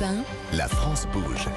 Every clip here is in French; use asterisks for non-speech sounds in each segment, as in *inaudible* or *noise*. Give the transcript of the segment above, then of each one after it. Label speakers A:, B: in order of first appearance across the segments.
A: Europe 1,
B: La France bouge.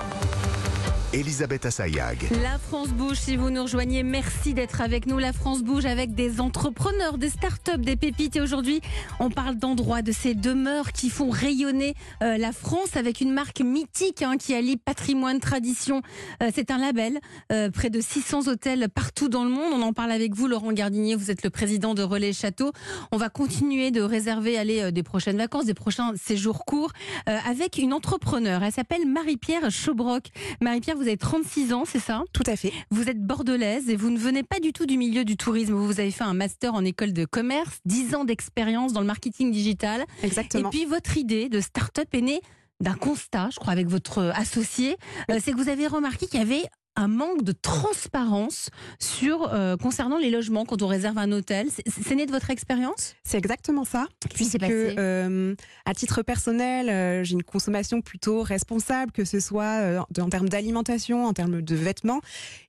B: Elisabeth Assayag.
C: La France bouge, si vous nous rejoignez, merci d'être avec nous. La France bouge avec des entrepreneurs, des startups, des pépites. Et aujourd'hui, on parle d'endroits, de ces demeures qui font rayonner euh, la France avec une marque mythique hein, qui allie patrimoine, tradition. Euh, c'est un label, euh, près de 600 hôtels partout dans le monde. On en parle avec vous, Laurent Gardinier. Vous êtes le président de Relais Château. On va continuer de réserver aller des prochaines vacances, des prochains séjours courts avec une entrepreneur. Elle s'appelle Marie-Pierre Chaubroc. Marie-Pierre, vous avez 36 ans, c'est ça
D: Tout à fait.
C: Vous êtes bordelaise et vous ne venez pas du tout du milieu du tourisme. Vous avez fait un master en école de commerce, 10 ans d'expérience dans le marketing digital.
D: Exactement.
C: Et puis votre idée de start-up est née d'un constat, je crois, avec votre associé. Euh, c'est que vous avez remarqué qu'il y avait un manque de transparence sur euh, concernant les logements quand on réserve un hôtel. C'est- né de votre expérience?
D: C'est exactement ça. Puisque, euh, à titre personnel, euh, j'ai une consommation plutôt responsable, que ce soit euh, en termes d'alimentation, en termes de vêtements.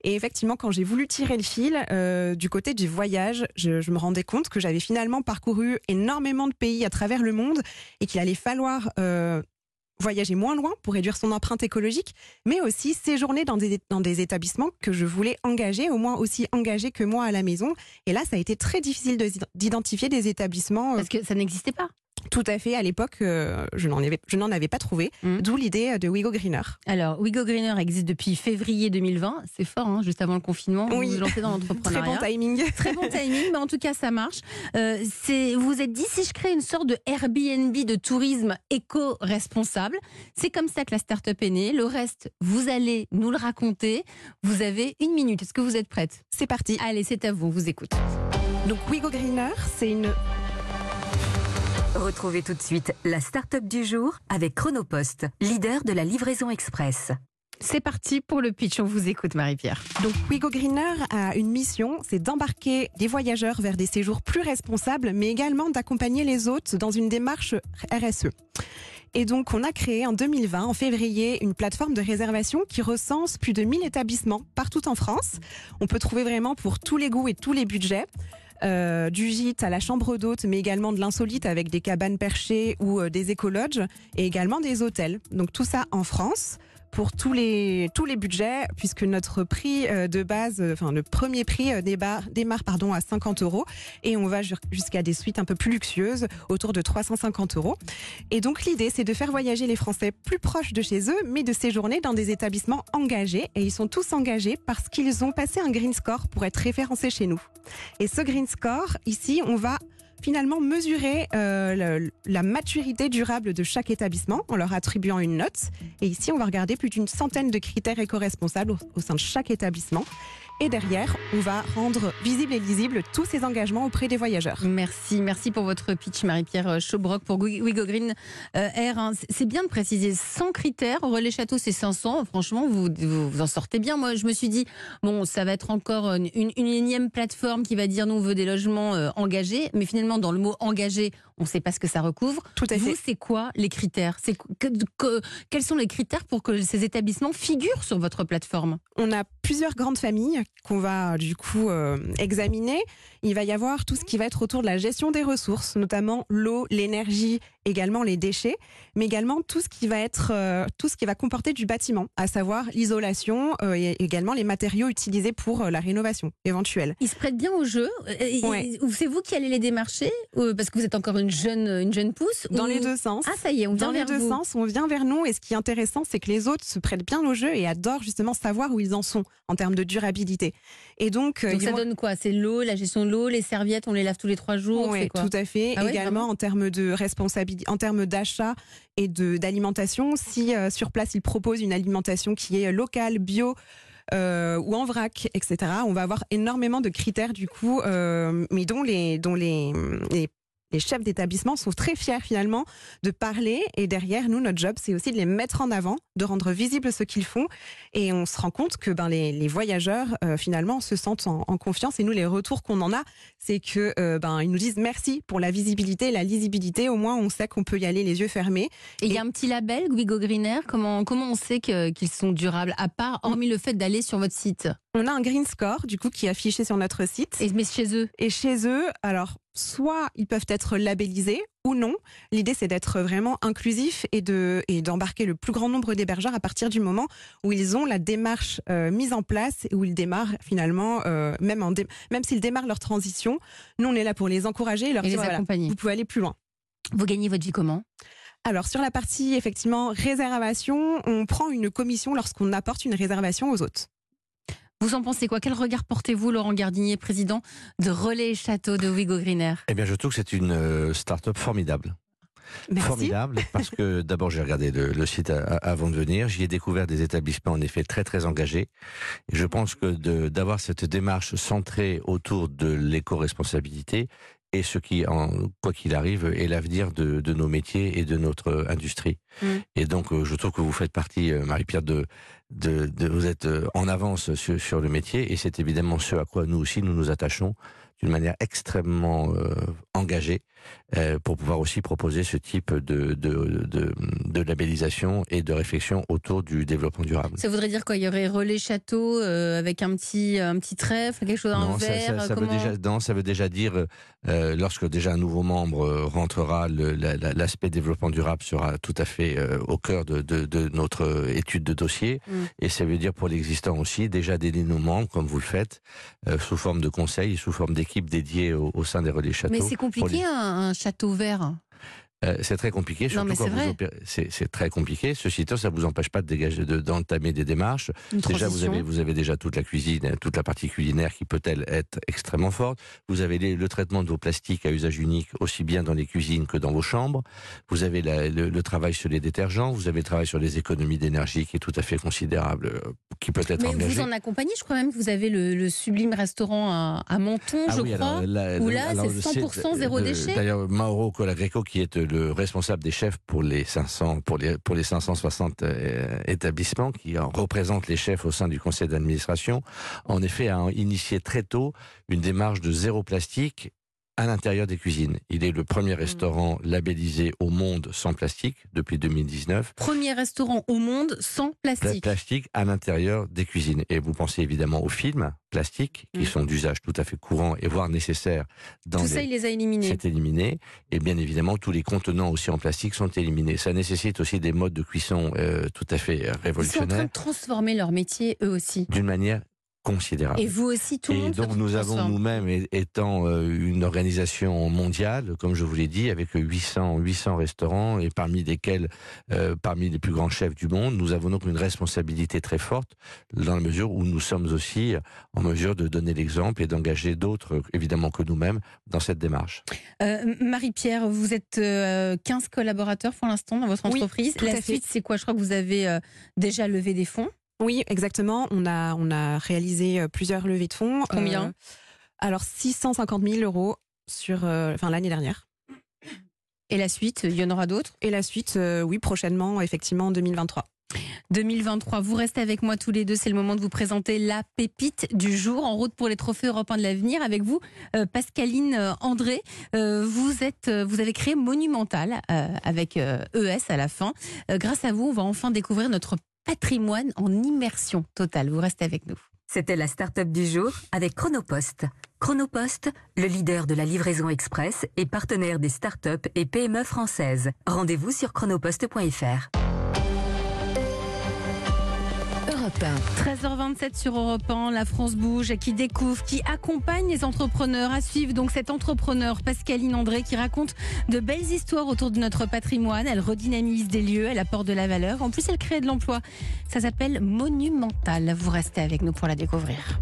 D: Et effectivement, quand j'ai voulu tirer le fil du côté du voyage, je, je me rendais compte que j'avais finalement parcouru énormément de pays à travers le monde et qu'il allait falloir voyager moins loin pour réduire son empreinte écologique, mais aussi séjourner dans des, dans des établissements que je voulais engager, au moins aussi engagés que moi à la maison. Et là, ça a été très difficile de- d'identifier des établissements. euh,
C: Parce que ça n'existait pas.
D: Tout à fait. À l'époque, euh, je n'en avais, je n'en avais pas trouvé.
C: Mhm.
D: D'où l'idée euh, de Wigo Greener.
C: Alors, Wigo Greener existe depuis février 2020. C'est fort, hein, juste avant le confinement. Vous
D: Oui.
C: vous lancez dans
D: Très
C: l'entrepreneuriat.
D: bon timing. *laughs*
C: Très bon timing, mais en tout cas, ça marche. Euh, c'est, vous vous êtes dit, si je crée une sorte de Airbnb de tourisme éco-responsable, c'est comme ça que la start-up est née. Le reste, vous allez nous le raconter. Vous avez une minute. Est-ce que vous êtes prête?
D: C'est parti.
C: Allez, c'est à vous. On vous écoute.
D: Donc Wigo Greener, c'est une
A: retrouvez tout de suite la start-up du jour avec Chronopost, leader de la livraison express.
C: C'est parti pour le pitch. On vous écoute, Marie-Pierre.
D: Donc Wigo Greener a une mission, c'est d'embarquer des voyageurs vers des séjours plus responsables, mais également d'accompagner les hôtes dans une démarche RSE. Et donc, on a créé en 2020, en février, une plateforme de réservation qui recense plus de 1000 établissements partout en France. On peut trouver vraiment pour tous les goûts et tous les budgets. Euh, du gîte à la chambre d'hôte, mais également de l'insolite avec des cabanes perchées ou euh, des écologes et également des hôtels. Donc tout ça en France pour tous les tous les budgets, puisque notre prix euh, de base, euh, enfin le premier prix euh, démarre pardon à 50 euros et on va ju- jusqu'à des suites un peu plus luxueuses, autour de 350 euros. Et donc l'idée, c'est de faire voyager les Français plus proches de chez eux, mais de séjourner dans des établissements engagés. Et ils sont tous engagés parce qu'ils ont passé un green score pour être référencés chez nous. Et ce green score, ici, on va finalement mesurer euh, la maturité durable de chaque établissement en leur attribuant une note. Et ici, on va regarder plus d'une centaine de critères éco-responsables au sein de chaque établissement. Et derrière, on va rendre visible et lisible tous ces engagements auprès des voyageurs.
C: Merci, merci pour votre pitch, Marie-Pierre Chaubroc pour Wi- Wigo Green euh, Air. hein. C'est- C'est bien de préciser 100 critères. Au Relais Château, c'est 500. Franchement, vous, vous vous en sortez bien. Moi, je me suis dit, bon, ça va être encore une, une- une énième plateforme qui va dire nous, on veut des logements euh, engagés. Mais finalement, dans le mot engagé, on ne sait pas ce que ça recouvre.
D: Tout à
C: Vous,
D: fait.
C: c'est quoi les critères? C'est que- que- Quels sont les critères pour que ces établissements figurent sur votre plateforme?
D: On a plusieurs grandes familles qu'on va du coup euh, examiner. Il va y avoir tout ce qui va être autour de la gestion des ressources, notamment l'eau, l'énergie, également les déchets, mais également tout ce qui va être euh, tout ce qui va comporter du bâtiment, à savoir l'isolation euh, et également les matériaux utilisés pour la rénovation éventuelle.
C: Ils se prêtent bien au jeu?
D: Ouais.
C: ou C'est vous qui allez les démarcher? Parce que vous êtes encore une jeune, une jeune pousse?
D: Dans
C: ou-
D: les deux sens.
C: Ah, ça y est, on vient
D: Dans les deux
C: vous.
D: sens, on vient vers nous et ce qui est intéressant, c'est que les autres se prêtent bien au jeu et adorent justement savoir où ils en sont en termes de durabilité. Et donc, euh,
C: Donc ça
D: vont-
C: donne quoi? C'est l'eau, la gestion de l'eau, les serviettes, on les lave tous les trois jours.
D: Oui,
C: quoi?
D: tout à fait.
C: Ah
D: Également en termes de responsabilité, en termes d'achat et de d'alimentation, si euh, sur place ils proposent une alimentation qui est locale, bio. euh, ou en vrac, etc. On va avoir énormément de critères du coup, euh, mais dont les dont les, les les chefs d'établissement sont très fiers finalement de parler. Et derrière nous notre job c'est aussi de les mettre en avant, de rendre visible ce qu'ils font. Et on se rend compte que ben les, les voyageurs euh, finalement se sentent en, en confiance. Et nous les retours qu'on en a c'est que euh, ben ils nous disent merci pour la visibilité, la lisibilité. Au moins on sait qu'on peut y aller les yeux fermés.
C: Et il y a un petit label, Guigo Greener. Comment, comment on sait qu'ils sont durables, à part, hormis le fait d'aller sur votre site?
D: On a un green score du coup qui est affiché sur notre site
C: Et mais chez eux
D: et chez eux alors soit ils peuvent être labellisés ou non. L'idée, c'est d'être vraiment inclusif et de et d'embarquer le plus grand nombre d'hébergeurs à partir du moment où ils ont la démarche euh, mise en place et où ils démarrent finalement, euh, même en dé- même s'ils démarrent leur transition, nous on est là pour les encourager et leur
C: Et les
D: dire voilà,
C: accompagner.
D: vous pouvez aller plus loin.
C: Vous gagnez votre vie comment?
D: Alors sur la partie effectivement réservation, on prend une commission lorsqu'on apporte une réservation aux hôtes.
C: Vous en pensez quoi? Quel regard portez-vous, Laurent Gardinier, président de Relais Château de Wigo Greener
E: Eh bien, je trouve que c'est une euh, start-up formidable.
D: Merci.
E: Formidable, parce que *laughs* d'abord, j'ai regardé le, le site a- a- avant de venir. J'y ai découvert des établissements, en effet, très, très engagés. Et je pense que d'avoir cette démarche centrée autour de l'éco-responsabilité est ce qui, en, quoi qu'il arrive, est l'avenir de, de nos métiers et de notre industrie.
C: Mm.
E: Et donc, euh, je trouve que vous faites partie, euh, Marie-Pierre, de, de, de- vous êtes euh, en avance sur, sur le métier, et c'est évidemment ce à quoi nous aussi nous nous attachons d'une manière extrêmement euh, engagée pour pouvoir aussi proposer ce type de, de, de, de labellisation et de réflexion autour du développement durable.
C: Ça voudrait dire quoi? Il y aurait Relais Château euh, avec un petit, un petit trèfle, quelque chose,
E: ça,
C: verre
E: ça- veut déjà, non, ça veut déjà dire, euh, lorsque déjà un nouveau membre euh, rentrera, la- l'aspect développement durable sera tout à fait euh, au cœur de, notre euh, étude de dossier.
C: Mm.
E: Et ça veut dire pour l'existant aussi, déjà d'aider nos membres, comme vous le faites, euh, sous forme de conseils, sous forme d'équipes dédiées au, au sein des relais châteaux.
C: Mais c'est compliqué
E: les-
C: un, château vert.
E: Euh, c'est très compliqué, surtout
C: mais
E: quand vous opérez. C'est très compliqué. Ceci étant, ça vous empêche pas de dégager, de- d'entamer des démarches.
C: Une
E: Déjà, vous avez, vous avez déjà toute la cuisine, euh, toute la partie culinaire qui peut-elle être extrêmement forte. Vous avez les- le traitement de vos plastiques à usage unique, aussi bien dans les cuisines que dans vos chambres. Vous avez la- le, le travail sur les détergents. Vous avez le travail sur les économies d'énergie qui est tout à fait considérable, euh, qui peut être
C: Mais
E: engagé.
C: vous en accompagnez, je crois même que vous avez le, le sublime restaurant à, à Menton,
E: Ah
C: je
E: oui,
C: crois.
E: alors,
C: où là, c'est
E: le
C: 100%
E: site
C: zéro déchet.
E: D'ailleurs, Mauro Colagreco, qui est le responsable des chefs pour les 500, pour les, pour les 560 euh, établissements, qui en représente les chefs au sein du conseil d'administration, en effet, a initié très tôt une démarche de zéro plastique à l'intérieur des cuisines. Il est le premier restaurant labellisé au monde sans plastique depuis 2019.
C: Premier restaurant au monde sans
E: Pla-
C: plastique.
E: plastique à l'intérieur des cuisines. Et vous pensez évidemment aux films plastiques, qui
C: Mm.
E: sont d'usage tout à fait courant et voire nécessaire dans
C: Tout
E: les...
C: ça, il les a éliminés.
E: C'est éliminé. Et bien évidemment, tous les contenants aussi en plastique sont éliminés. Ça nécessite aussi des modes de cuisson euh, tout à fait euh,
C: Ils sont en train
E: révolutionnaires,
C: de transformer leur métier, eux aussi.
E: d'une manière considérable.
C: Et vous aussi, tout le
E: Et
C: monde se
E: donc nous avons nous-mêmes, étant euh, une organisation mondiale, comme je vous l'ai dit, avec 800, 800 restaurants, et parmi lesquels, euh, parmi les plus grands chefs du monde, nous avons donc une responsabilité très forte, dans la mesure où nous sommes aussi en mesure de donner l'exemple et d'engager d'autres, évidemment que nous-mêmes, dans cette démarche.
C: Euh, Marie-Pierre, vous êtes euh, 15 collaborateurs pour l'instant dans votre entreprise. La suite, c'est quoi? Je crois que vous avez euh, déjà levé des fonds.
D: Oui, exactement. On a, on a réalisé euh, plusieurs levées de fonds.
C: Combien
D: Euh, Alors 650 000 euros sur euh, enfin, l'année dernière.
C: Et la suite, il y en aura d'autres?
D: Et la suite, euh, oui, prochainement, effectivement, en 2023.
C: 2023. Vous restez avec moi tous les deux. C'est le moment de vous présenter la pépite du jour en route pour les trophées européens de l'avenir. Avec vous, euh, Pascaline André. Euh, vous êtes, euh, vous avez créé Monumental avec ES à la fin. Grâce à vous, on va enfin découvrir notre patrimoine en immersion totale. Vous restez avec nous.
A: C'était la start-up du jour avec Chronopost. Chronopost, le leader de la livraison express et partenaire des start-up et PME françaises. Rendez-vous sur chronopost.fr.
C: 13h27 sur Europe 1, la France bouge, qui découvre, qui accompagne les entrepreneurs à suivre. Donc cet entrepreneur, Pascaline André, qui raconte de belles histoires autour de notre patrimoine. Elle redynamise des lieux, elle apporte de la valeur. En plus, elle crée de l'emploi. Ça s'appelle Monumental. Vous restez avec nous pour la découvrir.